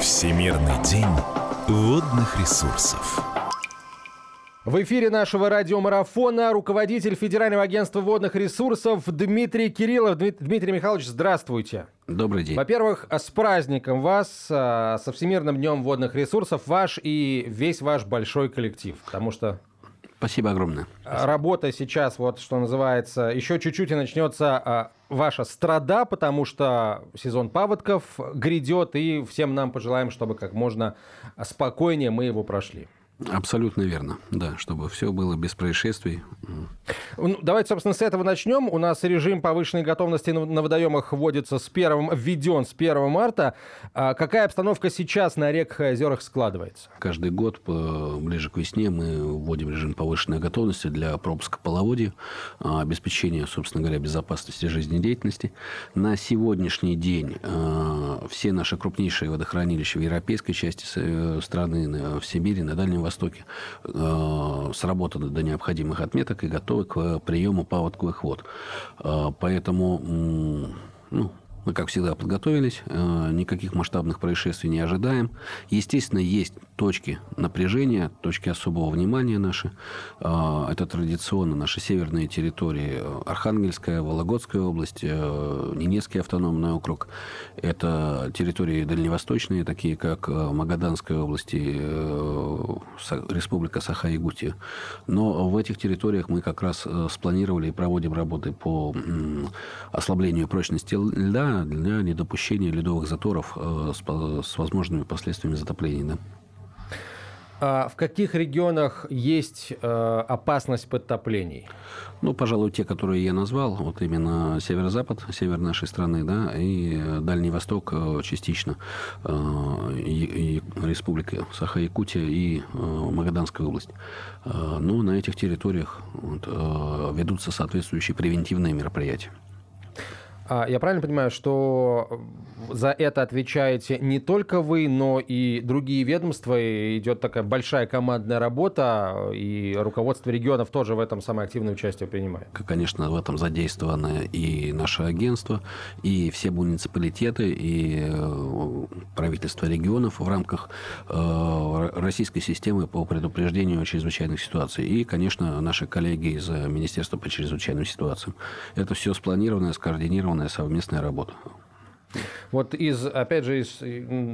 Всемирный день водных ресурсов. В эфире нашего радиомарафона руководитель Федерального агентства водных ресурсов Дмитрий Кириллов. Дмитрий Михайлович, здравствуйте. Добрый день. Во-первых, с праздником вас, а, со Всемирным днем водных ресурсов, ваш и весь ваш большой коллектив, потому что Спасибо огромное. Работа сейчас, вот что называется, еще чуть-чуть и начнется а, ваша страда, потому что сезон паводков грядет, и всем нам пожелаем, чтобы как можно спокойнее мы его прошли. Абсолютно верно, да, чтобы все было без происшествий. Ну, давайте, собственно, с этого начнем. У нас режим повышенной готовности на водоемах вводится с первым, введен с 1 марта. А какая обстановка сейчас на реках и озерах складывается? Каждый год ближе к весне мы вводим режим повышенной готовности для пропуска половодья, а, обеспечения, собственно говоря, безопасности жизнедеятельности. На сегодняшний день а, все наши крупнейшие водохранилища в европейской части э, страны, в Сибири, на Дальнем Востоке э, сработаны до необходимых отметок и готовы к приему паводковых вод. Э, поэтому ну, мы, как всегда, подготовились, э, никаких масштабных происшествий не ожидаем. Естественно, есть точки напряжения, точки особого внимания наши. Э, это традиционно наши северные территории. Архангельская, Вологодская область, э, Ненецкий автономный округ. Это территории дальневосточные, такие как Магаданская область и Республика Саха-Якутия. Но в этих территориях мы как раз спланировали и проводим работы по ослаблению прочности льда, для недопущения ледовых заторов э, с возможными последствиями затопления. Да? А в каких регионах есть э, опасность подтоплений? Ну, пожалуй, те, которые я назвал, вот именно северо-запад, север нашей страны, да, и Дальний Восток э, частично, и, и Республика Саха-Якутия и Магаданская область. Но ну, на этих территориях вот, ведутся соответствующие превентивные мероприятия. А я правильно понимаю, что за это отвечаете не только вы, но и другие ведомства, и идет такая большая командная работа, и руководство регионов тоже в этом самое активное участие принимает? Конечно, в этом задействовано и наше агентство, и все муниципалитеты, и э, правительство регионов в рамках э, российской системы по предупреждению чрезвычайных ситуаций, и, конечно, наши коллеги из Министерства по чрезвычайным ситуациям. Это все спланированное, скоординированное определенная совместная работа. Вот из, опять же, из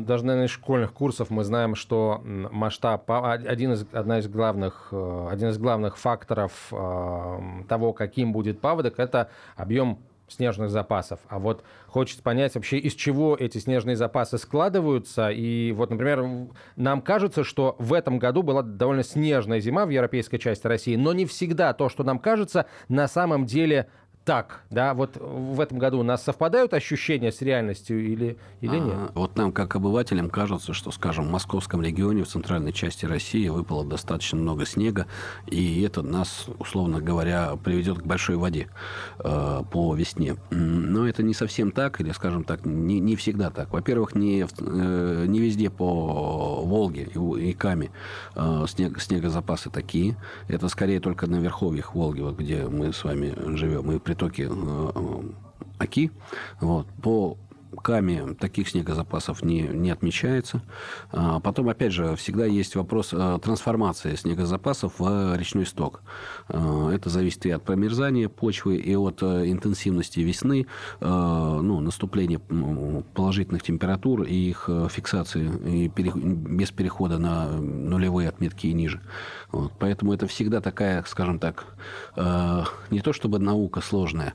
даже, наверное, школьных курсов мы знаем, что масштаб, один из, одна из главных, э, один из главных факторов э, того, каким будет паводок, это объем снежных запасов. А вот хочется понять вообще, из чего эти снежные запасы складываются. И вот, например, нам кажется, что в этом году была довольно снежная зима в европейской части России, но не всегда то, что нам кажется, на самом деле так, да, вот в этом году у нас совпадают ощущения с реальностью или, или нет? А, вот нам, как обывателям, кажется, что, скажем, в московском регионе, в центральной части России выпало достаточно много снега, и это нас, условно говоря, приведет к большой воде э, по весне. Но это не совсем так, или, скажем так, не, не всегда так. Во-первых, не, э, не везде по Волге и, и Каме э, снег, снегозапасы такие. Это скорее только на верховьях Волги, вот где мы с вами живем. И притоки э, э, Оки. Вот, по Каме таких снегозапасов не, не отмечается. А потом, опять же, всегда есть вопрос э, трансформации снегозапасов в речной сток. Это зависит и от промерзания почвы, и от интенсивности весны, ну, наступления положительных температур и их фиксации и без перехода на нулевые отметки и ниже. Вот. Поэтому это всегда такая, скажем так, не то чтобы наука сложная,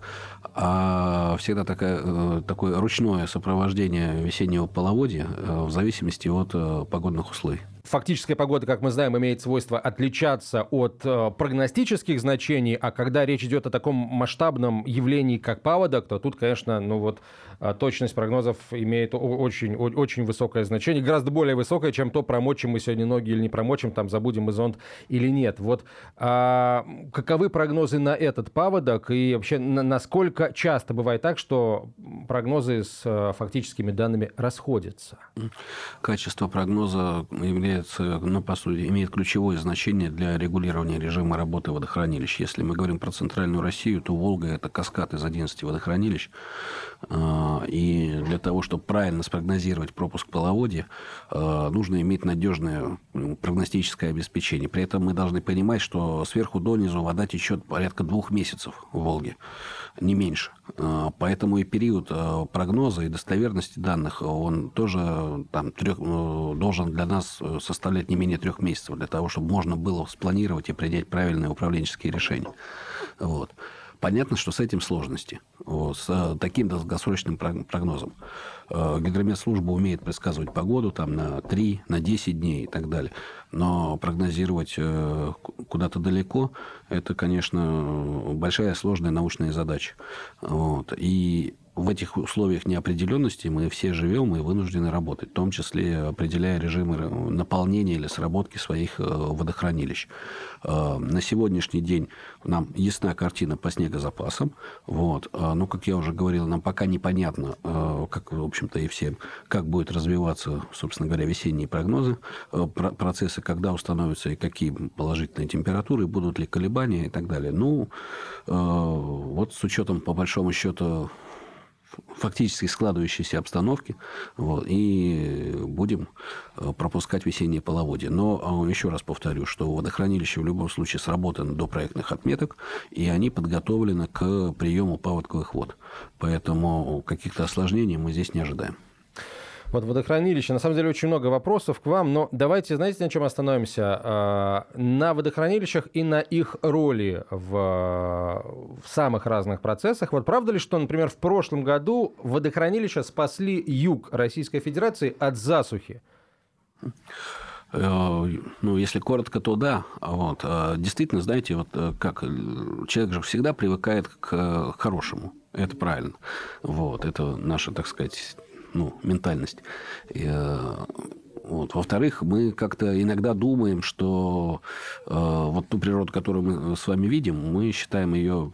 а всегда такая, такое ручное сопровождение весеннего половодья э, в зависимости от э, погодных условий. Фактическая погода, как мы знаем, имеет свойство отличаться от э, прогностических значений, а когда речь идет о таком масштабном явлении, как паводок, то тут, конечно, ну вот э, точность прогнозов имеет очень, очень высокое значение, гораздо более высокое, чем то, промочим мы сегодня ноги или не промочим, там забудем мы зонт или нет. Вот а, каковы прогнозы на этот паводок и вообще на, насколько часто бывает так, что прогнозы с э, фактическими данными расходятся? Качество прогноза является является, ну, по сути, имеет ключевое значение для регулирования режима работы водохранилищ. Если мы говорим про центральную Россию, то Волга – это каскад из 11 водохранилищ. А, и для того, чтобы правильно спрогнозировать пропуск половодья, а, нужно иметь надежное прогностическое обеспечение. При этом мы должны понимать, что сверху донизу вода течет порядка двух месяцев в Волге, не меньше. А, поэтому и период прогноза и достоверности данных, он тоже там, трех, должен для нас составлять не менее трех месяцев, для того, чтобы можно было спланировать и принять правильные управленческие решения. Вот. Понятно, что с этим сложности. Вот, с э, таким долгосрочным прогнозом. Э, гидрометслужба умеет предсказывать погоду там, на 3, на 10 дней и так далее. Но прогнозировать э, куда-то далеко, это, конечно, большая сложная научная задача. Вот. И в этих условиях неопределенности мы все живем и вынуждены работать, в том числе определяя режимы наполнения или сработки своих э, водохранилищ. Э, на сегодняшний день нам ясна картина по снегозапасам. Вот. Э, но, как я уже говорил, нам пока непонятно, как, в общем-то, и всем, как будет развиваться, собственно говоря, весенние прогнозы, процессы, когда установятся и какие положительные температуры, будут ли колебания и так далее. Ну, вот с учетом, по большому счету, фактически складывающейся обстановки, вот, и будем э, пропускать весеннее половодье. Но а, еще раз повторю, что водохранилище в любом случае сработано до проектных отметок, и они подготовлены к приему паводковых вод. Поэтому каких-то осложнений мы здесь не ожидаем. Вот водохранилище. На самом деле очень много вопросов к вам, но давайте, знаете, на чем остановимся? А, на водохранилищах и на их роли в, в самых разных процессах. Вот правда ли, что, например, в прошлом году водохранилища спасли юг Российской Федерации от засухи? Э, ну, если коротко, то да. Вот. А действительно, знаете, вот э, как человек же всегда привыкает к хорошему. Это правильно. Вот. Это наша, так сказать, ну, ментальность. И, э, вот. Во-вторых, мы как-то иногда думаем, что э, вот ту природу, которую мы с вами видим, мы считаем ее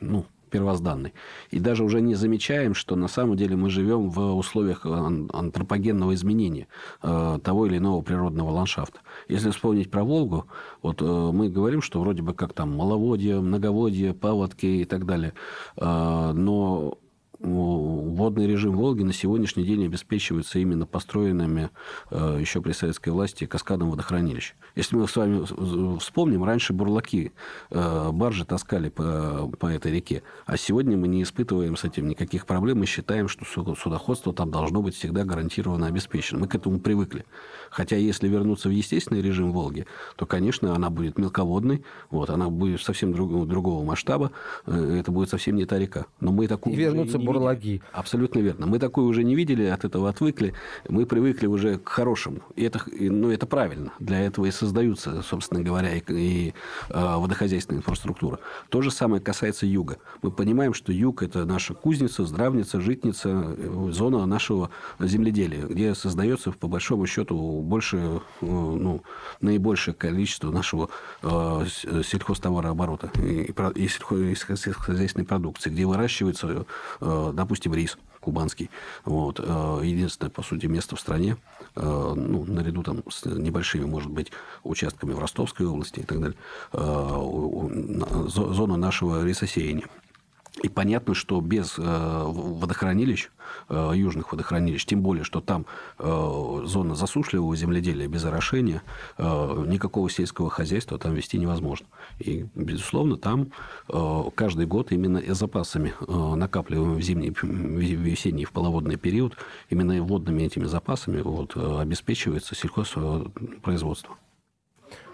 ну, первозданной. И даже уже не замечаем, что на самом деле мы живем в условиях антропогенного изменения э, того или иного природного ландшафта. Если вспомнить про Волгу, вот э, мы говорим, что вроде бы как там маловодье, многоводье, паводки и так далее. Э, но водный режим Волги на сегодняшний день обеспечивается именно построенными э, еще при советской власти каскадом водохранилищ. Если мы с вами вспомним, раньше бурлаки э, баржи таскали по, по этой реке, а сегодня мы не испытываем с этим никаких проблем. Мы считаем, что судоходство там должно быть всегда гарантированно обеспечено. Мы к этому привыкли. Хотя если вернуться в естественный режим Волги, то, конечно, она будет мелководной, вот, она будет совсем друг, другого масштаба, э, это будет совсем не та река. Но мы такую и вернутся бурлаги. Абсолютно верно. Мы такую уже не видели, от этого отвыкли. Мы привыкли уже к хорошему. И это, ну, это правильно. Для этого и создаются, собственно говоря, и, и э, водохозяйственная инфраструктура. То же самое касается юга. Мы понимаем, что юг – это наша кузница, здравница, житница, э, зона нашего земледелия, где создается, по большому счету, больше, э, ну, наибольшее количество нашего э, сельхозтоварооборота и, и, сельскохозяйственной продукции, где выращивается, э, допустим, рис кубанский. Вот. Единственное, по сути, место в стране, ну, наряду там с небольшими, может быть, участками в Ростовской области и так далее, зона нашего рисосеяния. И понятно, что без э, водохранилищ, э, южных водохранилищ, тем более, что там э, зона засушливого земледелия без орошения, никакого сельского хозяйства там вести невозможно. И, безусловно, там каждый год именно запасами, накапливаемыми в зимний, весенний, в половодный период, именно водными этими запасами вот, обеспечивается сельхозпроизводство.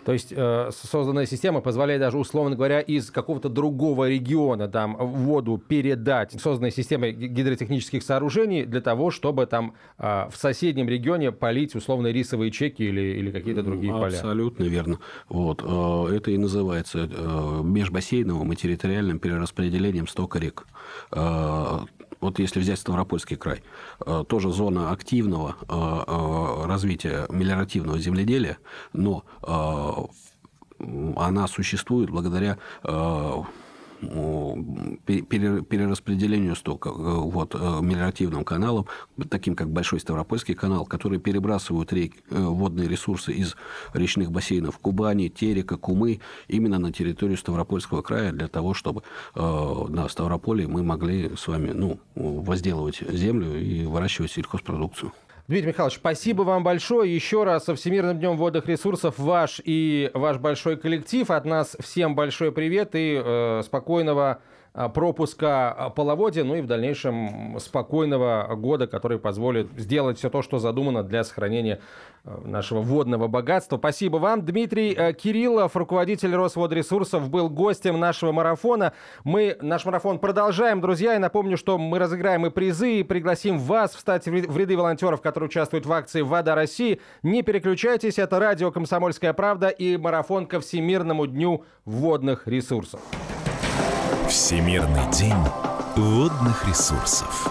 То есть э, созданная система позволяет даже, условно говоря, из какого-то другого региона там воду передать созданной системой гидротехнических сооружений для того, чтобы там э, в соседнем регионе полить условно рисовые чеки или, или какие-то другие Абсолютно поля. Абсолютно верно. Вот. Э, это и называется э, межбассейновым и территориальным перераспределением стока рек. Вот если взять Ставропольский край, э, тоже зона активного э, э, развития мелиоративного земледелия, но она существует благодаря перераспределению стока вот, мелиоративным каналом, таким как Большой Ставропольский канал, который перебрасывают рек, водные ресурсы из речных бассейнов Кубани, Терека, Кумы именно на территорию Ставропольского края для того, чтобы на Ставрополе мы могли с вами ну, возделывать землю и выращивать сельхозпродукцию. Дмитрий Михайлович, спасибо вам большое. Еще раз со Всемирным днем водных ресурсов ваш и ваш большой коллектив. От нас всем большой привет и э, спокойного пропуска а, половодья, ну и в дальнейшем спокойного года, который позволит сделать все то, что задумано для сохранения а, нашего водного богатства. Спасибо вам. Дмитрий э, Кириллов, руководитель Росводресурсов, был гостем нашего марафона. Мы наш марафон продолжаем, друзья. И напомню, что мы разыграем и призы, и пригласим вас встать в ряды волонтеров, которые участвуют в акции «Вода России». Не переключайтесь, это радио «Комсомольская правда» и марафон ко Всемирному дню водных ресурсов. Всемирный день водных ресурсов.